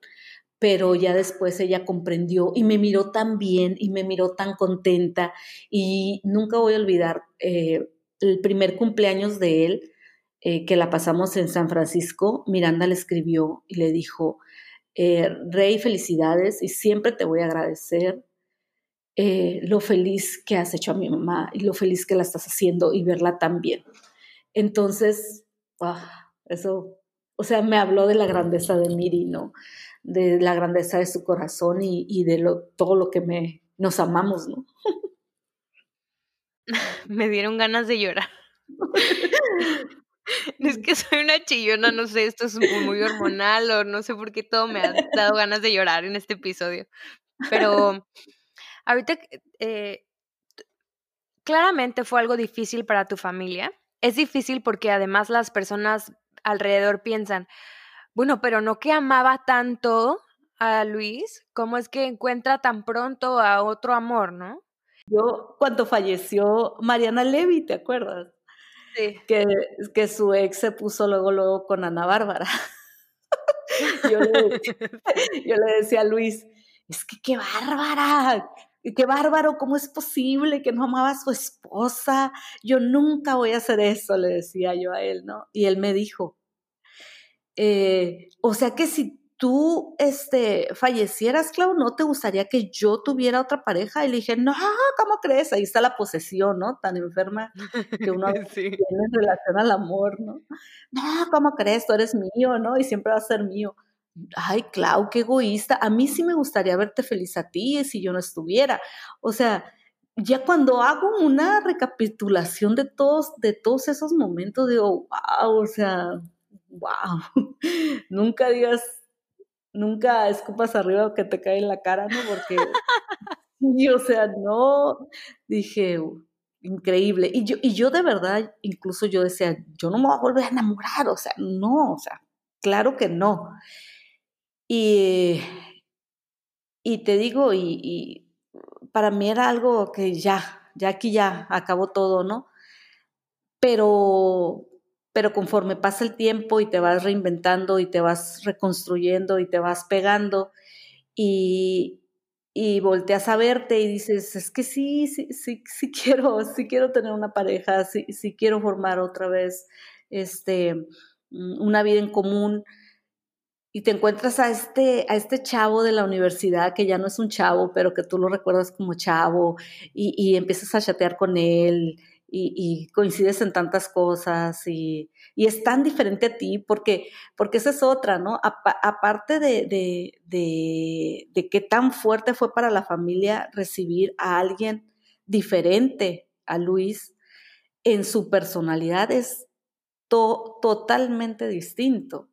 Pero ya después ella comprendió y me miró tan bien y me miró tan contenta y nunca voy a olvidar eh, el primer cumpleaños de él, eh, que la pasamos en San Francisco, Miranda le escribió y le dijo, eh, Rey, felicidades y siempre te voy a agradecer eh, lo feliz que has hecho a mi mamá y lo feliz que la estás haciendo y verla tan bien. Entonces, ah, eso, o sea, me habló de la grandeza de Miri, ¿no? De la grandeza de su corazón y, y de lo, todo lo que me, nos amamos, ¿no? [LAUGHS] me dieron ganas de llorar. [LAUGHS] Es que soy una chillona, no sé, esto es muy hormonal o no sé por qué todo me ha dado ganas de llorar en este episodio. Pero ahorita, eh, claramente fue algo difícil para tu familia. Es difícil porque además las personas alrededor piensan, bueno, pero no que amaba tanto a Luis, ¿cómo es que encuentra tan pronto a otro amor, no? Yo, cuando falleció Mariana Levy, ¿te acuerdas? Que, que su ex se puso luego, luego con Ana Bárbara. [LAUGHS] yo, le, yo le decía a Luis, es que qué bárbara, qué bárbaro, ¿cómo es posible que no amaba a su esposa? Yo nunca voy a hacer eso, le decía yo a él, ¿no? Y él me dijo, eh, o sea que si tú este, fallecieras, Clau, ¿no te gustaría que yo tuviera otra pareja? Y le dije, no, ¿cómo crees? Ahí está la posesión, ¿no? Tan enferma que uno [LAUGHS] tiene en relación al amor, ¿no? No, ¿cómo crees? Tú eres mío, ¿no? Y siempre va a ser mío. Ay, Clau, qué egoísta. A mí sí me gustaría verte feliz a ti si yo no estuviera. O sea, ya cuando hago una recapitulación de todos, de todos esos momentos, digo, wow, o sea, wow. [LAUGHS] Nunca digas nunca escupas arriba que te cae en la cara, ¿no? Porque, o sea, no, dije, increíble. Y yo, y yo de verdad, incluso yo decía, yo no me voy a volver a enamorar, o sea, no, o sea, claro que no. Y, y te digo, y, y para mí era algo que ya, ya aquí ya acabó todo, ¿no? Pero pero conforme pasa el tiempo y te vas reinventando y te vas reconstruyendo y te vas pegando y, y volteas a verte y dices, es que sí, sí, sí, sí quiero, sí quiero tener una pareja, sí, sí quiero formar otra vez este, mm, una vida en común y te encuentras a este, a este chavo de la universidad que ya no es un chavo, pero que tú lo recuerdas como chavo y, y empiezas a chatear con él y, coincides en tantas cosas y, es tan diferente a ti porque, porque esa es otra, ¿no? aparte de, de, de, qué tan fuerte fue para la familia recibir a alguien diferente a Luis, en su personalidad es totalmente distinto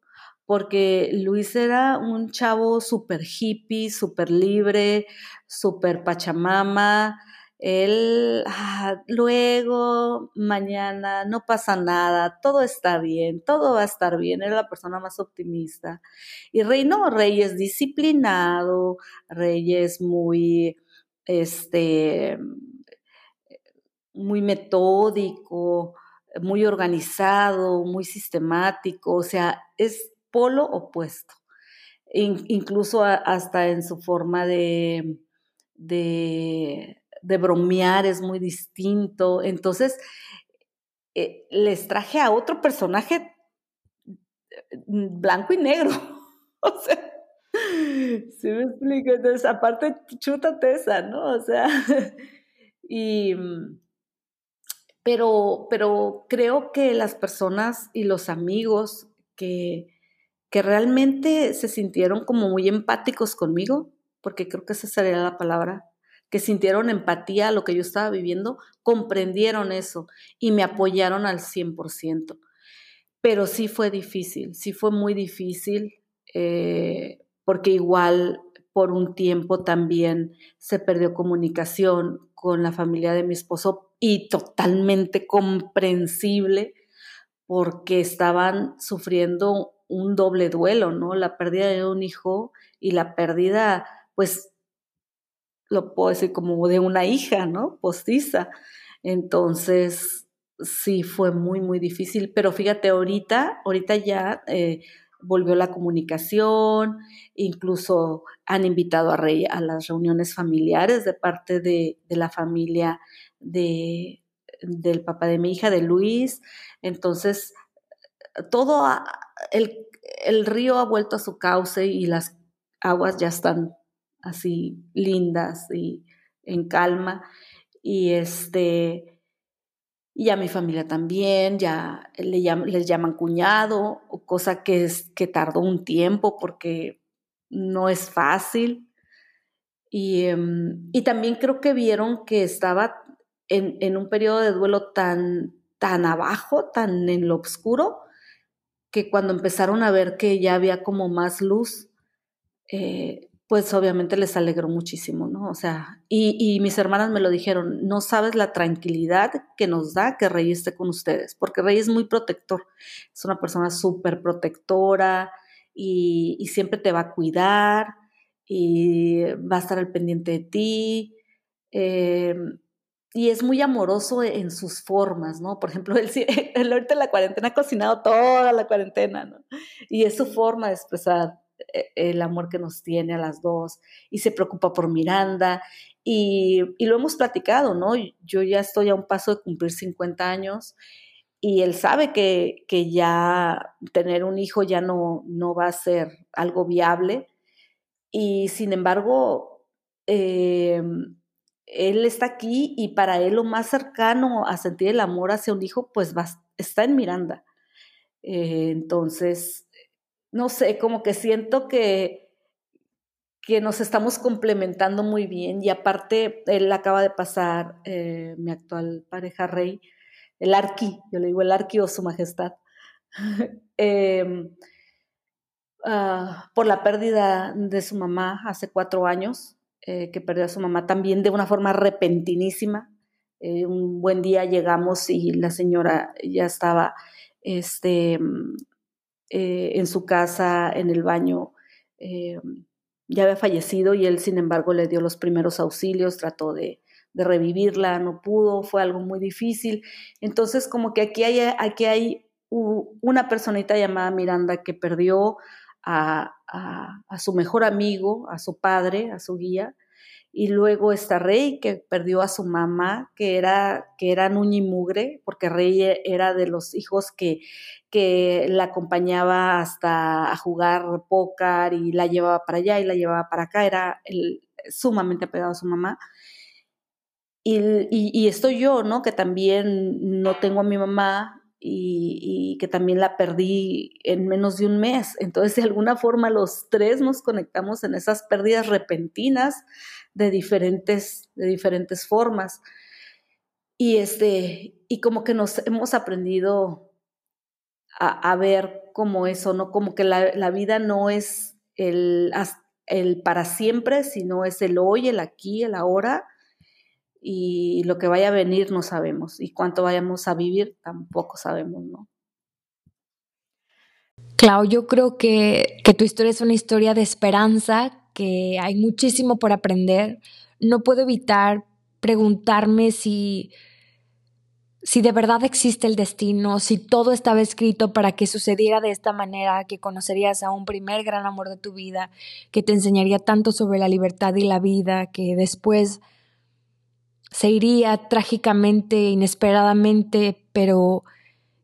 porque Luis era un chavo súper hippie, súper libre, súper pachamama, él, ah, luego, mañana, no pasa nada, todo está bien, todo va a estar bien, era la persona más optimista. Y Rey no, Rey es disciplinado, Rey es muy, este, muy metódico, muy organizado, muy sistemático, o sea, es polo opuesto, incluso hasta en su forma de, de de bromear es muy distinto. Entonces, eh, les traje a otro personaje mm, blanco y negro. [LAUGHS] o sea, ¿sí me explico? Entonces, aparte, chútate esa, ¿no? O sea, [LAUGHS] y... Mm, pero, pero creo que las personas y los amigos que, que realmente se sintieron como muy empáticos conmigo, porque creo que esa sería la palabra, que sintieron empatía a lo que yo estaba viviendo, comprendieron eso y me apoyaron al 100%. Pero sí fue difícil, sí fue muy difícil, eh, porque igual por un tiempo también se perdió comunicación con la familia de mi esposo y totalmente comprensible porque estaban sufriendo un doble duelo, ¿no? La pérdida de un hijo y la pérdida, pues, lo puedo decir como de una hija, ¿no? Postiza. Entonces, sí, fue muy, muy difícil, pero fíjate, ahorita, ahorita ya eh, volvió la comunicación, incluso han invitado a Rey a las reuniones familiares de parte de, la familia de, del papá de mi hija, de Luis. Entonces, todo, el, el río ha vuelto a su cauce y las aguas ya están así lindas y en calma. Y este, y a mi familia también, ya le les llaman cuñado, cosa que, es, que tardó un tiempo porque no es fácil. Y, em, y también creo que vieron que estaba en, en, un periodo de duelo tan, tan abajo, tan en lo oscuro, que cuando empezaron a ver que ya había como más luz, eh, pues obviamente les alegró muchísimo, ¿no? O sea, y, mis hermanas me lo dijeron, no sabes la tranquilidad que nos da que Rey esté con ustedes, porque Rey es muy protector, es una persona súper protectora y, siempre te va a cuidar y va a estar al pendiente de ti. Eh, y es muy amoroso en sus formas, ¿no? Por ejemplo, [LAUGHS] él, él ahorita en la cuarentena ha cocinado toda la cuarentena, ¿no? Y es su forma de expresar el amor que nos tiene a las dos y se preocupa por Miranda y, lo hemos platicado, ¿no? Yo ya estoy a un paso de cumplir 50 años y él sabe que, que ya tener un hijo ya no, no va a ser algo viable y sin embargo, eh, él está aquí y para él lo más cercano a sentir el amor hacia un hijo, pues está en Miranda. Eh, entonces, no sé, como que siento que, que nos estamos complementando muy bien y aparte él acaba de pasar, eh, mi actual pareja Rey, el Arqui, yo le digo el Arqui o su majestad, [LAUGHS] em, ah, por la pérdida de su mamá hace cuatro años, eh, que perdió a su mamá también de una forma repentinísima. Eh, un buen día llegamos y la señora ya estaba este, eh, en su casa, en el baño, eh, ya había fallecido y él, sin embargo, le dio los primeros auxilios, trató de, revivirla, no pudo, fue algo muy difícil. Entonces, como que aquí hay, aquí hay una personita llamada Miranda que perdió a, a su mejor amigo, a su padre, a su guía, y luego está Rey, que perdió a su mamá, que era, que era Nuñi Mugre, porque Rey e, era de los hijos que, que la acompañaba hasta a jugar póker y la llevaba para allá y la llevaba para acá, era el, sumamente apegado a su mamá. Y, y, estoy yo, ¿no? Que también no tengo a mi mamá y, que también la perdí en menos de un mes. Entonces, de alguna forma, los tres nos conectamos en esas pérdidas repentinas de diferentes, de diferentes formas. Y, este, y como que nos hemos aprendido a, ver como eso, ¿no? Como que la, vida no es el, el para siempre, sino es el hoy, el aquí, el ahora, y lo que vaya a venir no sabemos, y cuánto vayamos a vivir tampoco sabemos, ¿no? Clau, yo creo que, que tu historia es una historia de esperanza, que hay muchísimo por aprender. No puedo evitar preguntarme si si de verdad existe el destino, si todo estaba escrito para que sucediera de esta manera, que conocerías a un primer gran amor de tu vida, que te enseñaría tanto sobre la libertad y la vida, que después se iría trágicamente, inesperadamente, pero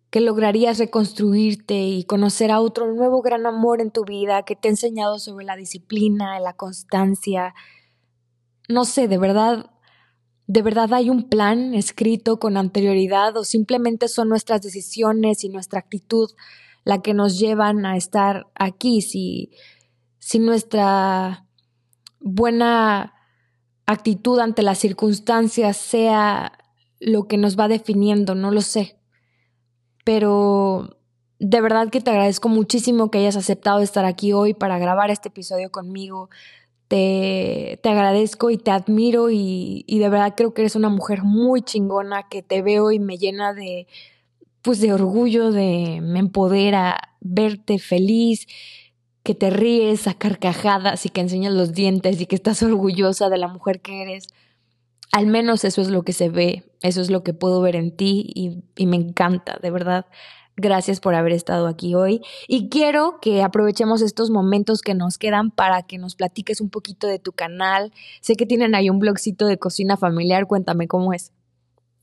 que lograrías reconstruirte y conocer a otro nuevo gran amor en tu vida que te ha enseñado sobre la disciplina, la constancia. No sé, de verdad, ¿De verdad hay un plan escrito con anterioridad o simplemente son nuestras decisiones y nuestra actitud la que nos llevan a estar aquí? Si, si nuestra buena actitud ante las circunstancias sea lo que nos va definiendo, no lo sé. Pero de verdad que te agradezco muchísimo que hayas aceptado estar aquí hoy para grabar este episodio conmigo. Te, te agradezco y te admiro y, y, de verdad creo que eres una mujer muy chingona que te veo y me llena de, pues de orgullo, de, me empodera verte feliz, que te ríes a carcajadas y que enseñas los dientes y que estás orgullosa de la mujer que eres. Al menos eso es lo que se ve, eso es lo que puedo ver en ti y, me encanta, de verdad. Gracias por haber estado aquí hoy y quiero que aprovechemos estos momentos que nos quedan para que nos platiques un poquito de tu canal. Sé que tienen ahí un blogcito de cocina familiar, cuéntame cómo es,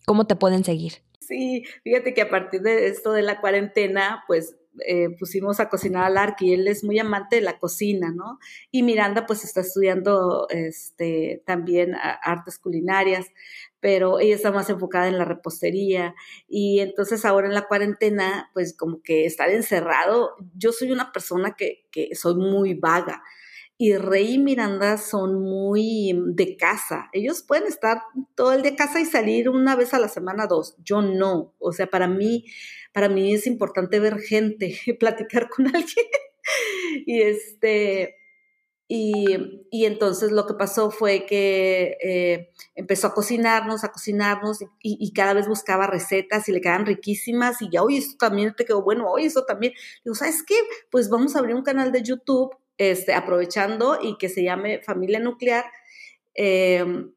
cómo te pueden seguir. Sí, fíjate que a partir de esto de la cuarentena, pues eh, pusimos a cocinar al Ark y él es muy amante de la cocina, ¿no? Y Miranda pues está estudiando este, también artes culinarias, pero ella está más enfocada en la repostería y entonces ahora en la cuarentena pues como que estar encerrado, yo soy una persona que, que soy muy vaga y Rey y Miranda son muy de casa. Ellos pueden estar todo el día casa y salir una vez a la semana, dos. Yo no. O sea, para mí, para mí es importante ver gente, [LAUGHS] platicar con alguien. y este, y, y, entonces lo que pasó fue que eh, empezó a cocinarnos, a cocinarnos y, cada vez buscaba recetas y le quedaban riquísimas y ya, oye, esto también te quedó bueno, oye, eso también. Digo, ¿sabes qué? Pues vamos a abrir un canal de YouTube este, aprovechando y que se llame Familia Nuclear, em,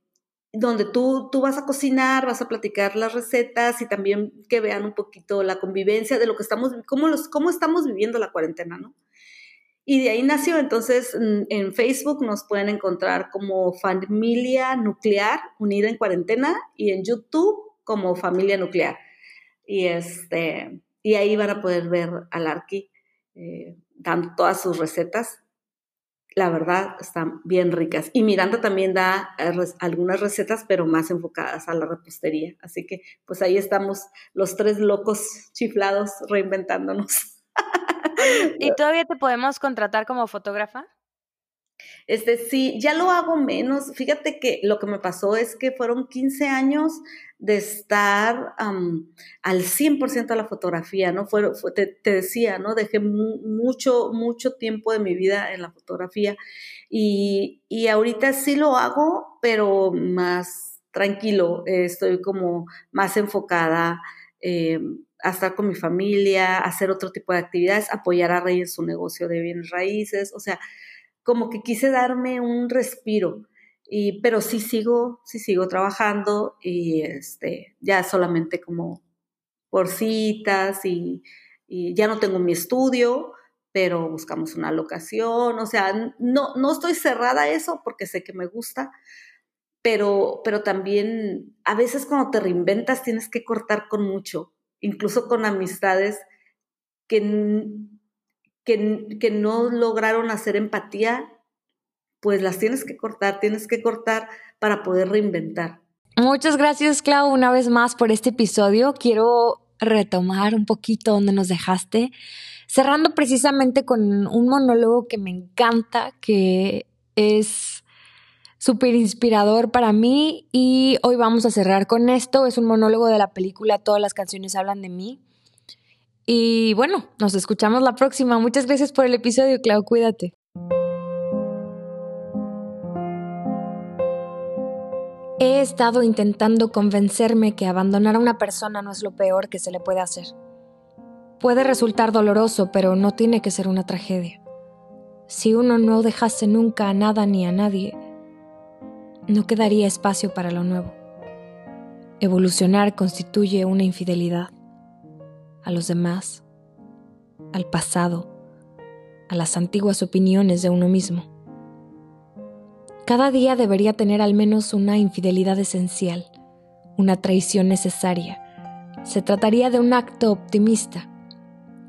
donde tú, tú vas a cocinar, vas a platicar las recetas y también que vean un poquito la convivencia de lo que estamos, cómo, los, cómo estamos viviendo la cuarentena, ¿no? Y de ahí nació, entonces en Facebook nos pueden encontrar como Familia Nuclear Unida en Cuarentena y en YouTube como Familia Nuclear. Y, este, y ahí van a poder ver al Arqui eh, dando todas sus recetas la verdad, están bien ricas. Y Miranda también da eh, algunas recetas, pero más enfocadas a la repostería. Así que, pues ahí estamos los tres locos chiflados reinventándonos. [LAUGHS] ¿Y todavía te podemos contratar como fotógrafa? Este, sí, ya lo hago menos. Fíjate que lo que me pasó es que fueron 15 años de estar al 100% a la fotografía, ¿no? Fue, te, decía, ¿no? Dejé mucho, mucho tiempo de mi vida en la fotografía y, y ahorita sí lo hago, pero más tranquilo, estoy como más enfocada eh, a estar con mi familia, a hacer otro tipo de actividades, apoyar a Rey en su negocio de bienes raíces, o sea, como que quise darme un respiro. Y, pero sí sigo, sí sigo trabajando y este, ya solamente como por citas y, ya no tengo mi estudio, pero buscamos una locación, o sea, no, no estoy cerrada a eso porque sé que me gusta, pero, pero también a veces cuando te reinventas tienes que cortar con mucho, incluso con amistades que no lograron hacer empatía, pues las tienes que cortar, tienes que cortar para poder reinventar. Muchas gracias, Clau, una vez más por este episodio. Quiero retomar un poquito donde nos dejaste, cerrando precisamente con un monólogo que me encanta, que es súper inspirador para mí y hoy vamos a cerrar con esto. Es un monólogo de la película Todas las canciones hablan de mí Y bueno, nos escuchamos la próxima. Muchas gracias por el episodio, Clau. Cuídate. He estado intentando convencerme que abandonar a una persona no es lo peor que se le puede hacer. Puede resultar doloroso, pero no tiene que ser una tragedia. Si uno no dejase nunca a nada ni a nadie, no quedaría espacio para lo nuevo. Evolucionar constituye una infidelidad a los demás, al pasado, a las antiguas opiniones de uno mismo. Cada día debería tener al menos una infidelidad esencial, una traición necesaria. Se trataría de un acto optimista,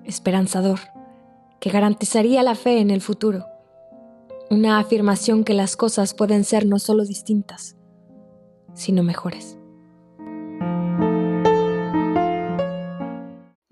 esperanzador, que garantizaría la fe en el futuro. Una afirmación que las cosas pueden ser no solo distintas, sino mejores.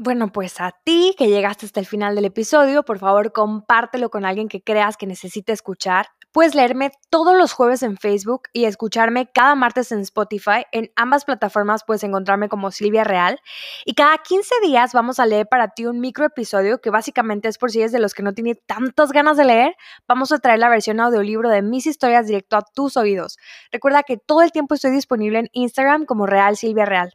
Bueno, pues a ti que llegaste hasta el final del episodio, por favor compártelo con alguien que creas que necesite escuchar. Puedes leerme todos los jueves en Facebook y escucharme cada martes en Spotify. En ambas plataformas puedes encontrarme como Silvia Real. Y cada 15 días vamos a leer para ti un micro episodio que básicamente es por si eres de los que no tiene tantas ganas de leer. Vamos a traer la versión audiolibro de mis historias directo a tus oídos. Recuerda que todo el tiempo estoy disponible en Instagram como Real Silvia Real.